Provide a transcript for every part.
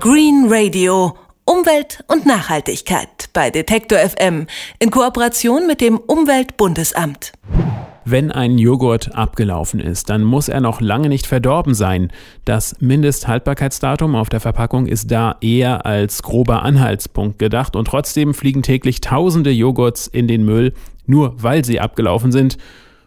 Green Radio. Umwelt und Nachhaltigkeit bei Detektor FM in Kooperation mit dem Umweltbundesamt. Wenn ein Joghurt abgelaufen ist, dann muss er noch lange nicht verdorben sein. Das Mindesthaltbarkeitsdatum auf der Verpackung ist da eher als grober Anhaltspunkt gedacht und trotzdem fliegen täglich tausende Joghurts in den Müll, nur weil sie abgelaufen sind.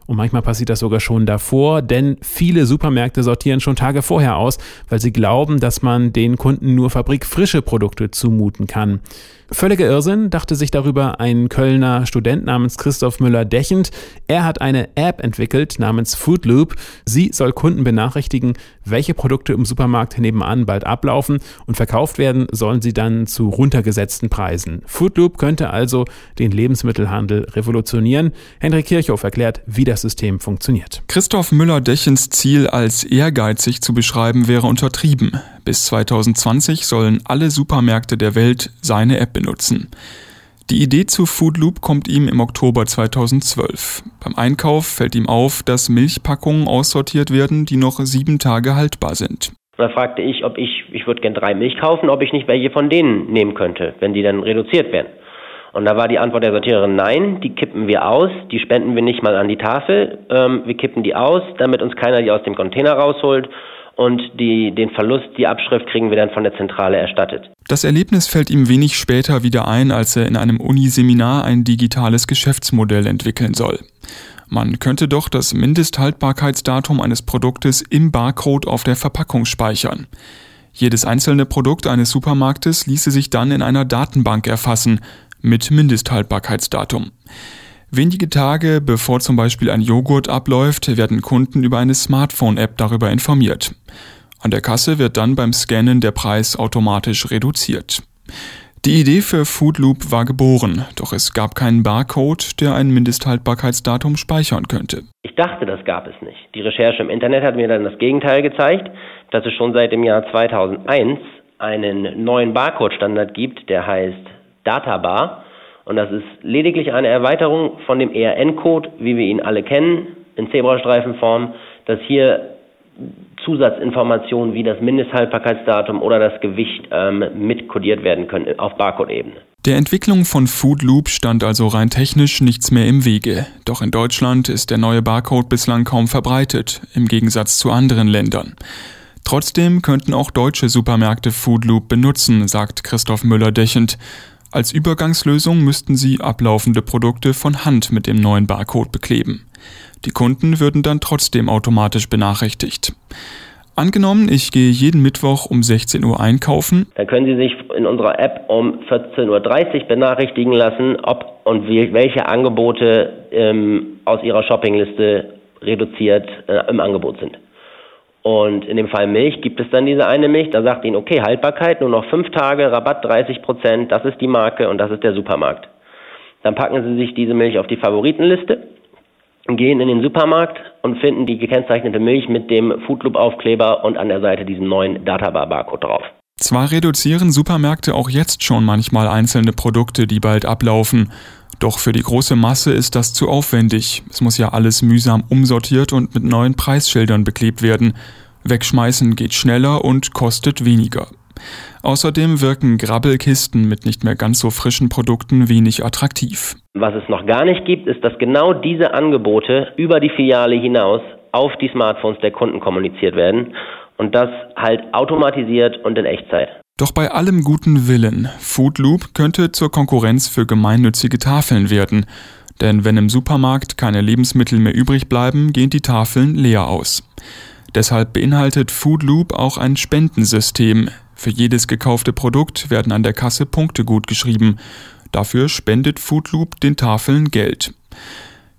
Und manchmal passiert das sogar schon davor, denn viele Supermärkte sortieren schon Tage vorher aus, weil sie glauben, dass man den Kunden nur fabrikfrische Produkte zumuten kann. Völliger Irrsinn, dachte sich darüber ein Kölner Student namens Christoph Müller-Dechend. Er hat eine App entwickelt namens Foodloop. Sie soll Kunden benachrichtigen, welche Produkte im Supermarkt nebenan bald ablaufen und verkauft werden sollen sie dann zu runtergesetzten Preisen. Foodloop könnte also den Lebensmittelhandel revolutionieren. Henrik Kirchhoff erklärt, wie das System funktioniert. Christoph Müller-Dechens Ziel als ehrgeizig zu beschreiben wäre untertrieben. Bis 2020 sollen alle Supermärkte der Welt seine App benutzen. Die Idee zu Foodloop kommt ihm im Oktober 2012. Beim Einkauf fällt ihm auf, dass Milchpackungen aussortiert werden, die noch sieben Tage haltbar sind. Da fragte ich, ob ich, ich würde gern drei Milch kaufen, ob ich nicht welche von denen nehmen könnte, wenn die dann reduziert werden. Und da war die Antwort der Sortiererin, nein, die kippen wir aus, die spenden wir nicht mal an die Tafel, ähm, wir kippen die aus, damit uns keiner die aus dem Container rausholt und die, den Verlust, die Abschrift kriegen wir dann von der Zentrale erstattet. Das Erlebnis fällt ihm wenig später wieder ein, als er in einem Uniseminar ein digitales Geschäftsmodell entwickeln soll. Man könnte doch das Mindesthaltbarkeitsdatum eines Produktes im Barcode auf der Verpackung speichern. Jedes einzelne Produkt eines Supermarktes ließe sich dann in einer Datenbank erfassen mit Mindesthaltbarkeitsdatum. Wenige Tage bevor zum Beispiel ein Joghurt abläuft, werden Kunden über eine Smartphone-App darüber informiert. An der Kasse wird dann beim Scannen der Preis automatisch reduziert. Die Idee für Foodloop war geboren, doch es gab keinen Barcode, der ein Mindesthaltbarkeitsdatum speichern könnte. Ich dachte, das gab es nicht. Die Recherche im Internet hat mir dann das Gegenteil gezeigt, dass es schon seit dem Jahr 2001 einen neuen Barcode-Standard gibt, der heißt Databar und das ist lediglich eine Erweiterung von dem ERN-Code, wie wir ihn alle kennen, in Zebrastreifenform, dass hier Zusatzinformationen wie das Mindesthaltbarkeitsdatum oder das Gewicht ähm, mitkodiert werden können auf Barcode-Ebene. Der Entwicklung von Foodloop stand also rein technisch nichts mehr im Wege. Doch in Deutschland ist der neue Barcode bislang kaum verbreitet, im Gegensatz zu anderen Ländern. Trotzdem könnten auch deutsche Supermärkte Foodloop benutzen, sagt Christoph Müller-Dechend. Als Übergangslösung müssten sie ablaufende Produkte von Hand mit dem neuen Barcode bekleben. Die Kunden würden dann trotzdem automatisch benachrichtigt. Angenommen, ich gehe jeden Mittwoch um 16 Uhr einkaufen. Dann können Sie sich in unserer App um 14.30 Uhr benachrichtigen lassen, ob und welche Angebote ähm, aus Ihrer Shoppingliste reduziert äh, im Angebot sind. Und in dem Fall Milch gibt es dann diese eine Milch, da sagt Ihnen, okay, Haltbarkeit, nur noch fünf Tage, Rabatt 30 Prozent, das ist die Marke und das ist der Supermarkt. Dann packen Sie sich diese Milch auf die Favoritenliste, gehen in den Supermarkt und finden die gekennzeichnete Milch mit dem Foodloop-Aufkleber und an der Seite diesen neuen Databar-Barcode drauf. Zwar reduzieren Supermärkte auch jetzt schon manchmal einzelne Produkte, die bald ablaufen, doch für die große Masse ist das zu aufwendig. Es muss ja alles mühsam umsortiert und mit neuen Preisschildern beklebt werden. Wegschmeißen geht schneller und kostet weniger. Außerdem wirken Grabbelkisten mit nicht mehr ganz so frischen Produkten wenig attraktiv. Was es noch gar nicht gibt, ist, dass genau diese Angebote über die Filiale hinaus auf die Smartphones der Kunden kommuniziert werden und das halt automatisiert und in Echtzeit. Doch bei allem guten Willen, Foodloop könnte zur Konkurrenz für gemeinnützige Tafeln werden. Denn wenn im Supermarkt keine Lebensmittel mehr übrig bleiben, gehen die Tafeln leer aus. Deshalb beinhaltet Foodloop auch ein Spendensystem. Für jedes gekaufte Produkt werden an der Kasse Punkte gut geschrieben. Dafür spendet Foodloop den Tafeln Geld.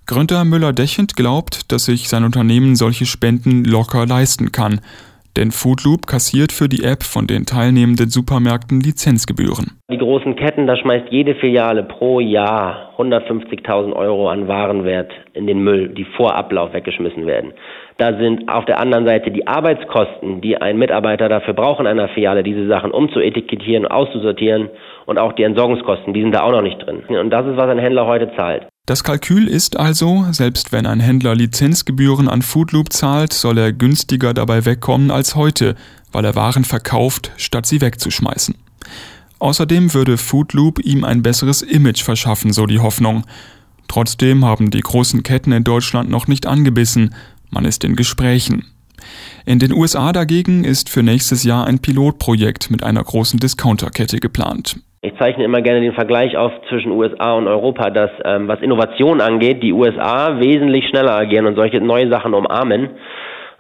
Gründer Müller-Dechend glaubt, dass sich sein Unternehmen solche Spenden locker leisten kann. Denn Foodloop kassiert für die App von den teilnehmenden Supermärkten Lizenzgebühren. Die großen Ketten, da schmeißt jede Filiale pro Jahr 150.000 Euro an Warenwert in den Müll, die vor Ablauf weggeschmissen werden. Da sind auf der anderen Seite die Arbeitskosten, die ein Mitarbeiter dafür braucht in einer Filiale, diese Sachen umzuetikettieren, auszusortieren und auch die Entsorgungskosten, die sind da auch noch nicht drin. Und das ist, was ein Händler heute zahlt. Das Kalkül ist also, selbst wenn ein Händler Lizenzgebühren an Foodloop zahlt, soll er günstiger dabei wegkommen als heute, weil er Waren verkauft, statt sie wegzuschmeißen. Außerdem würde Foodloop ihm ein besseres Image verschaffen, so die Hoffnung. Trotzdem haben die großen Ketten in Deutschland noch nicht angebissen, man ist in Gesprächen. In den USA dagegen ist für nächstes Jahr ein Pilotprojekt mit einer großen Discounterkette geplant. Ich zeichne immer gerne den Vergleich auf zwischen USA und Europa, dass ähm, was Innovation angeht, die USA wesentlich schneller agieren und solche neue Sachen umarmen.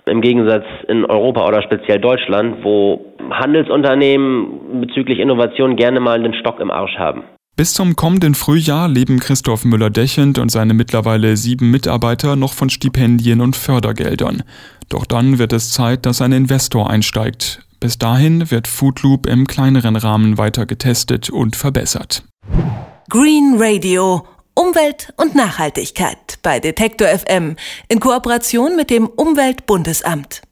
Im Gegensatz in Europa oder speziell Deutschland, wo Handelsunternehmen bezüglich Innovation gerne mal den Stock im Arsch haben. Bis zum kommenden Frühjahr leben Christoph Müller-Dechend und seine mittlerweile sieben Mitarbeiter noch von Stipendien und Fördergeldern. Doch dann wird es Zeit, dass ein Investor einsteigt. Bis dahin wird Foodloop im kleineren Rahmen weiter getestet und verbessert. Green Radio Umwelt und Nachhaltigkeit bei Detektor FM in Kooperation mit dem Umweltbundesamt.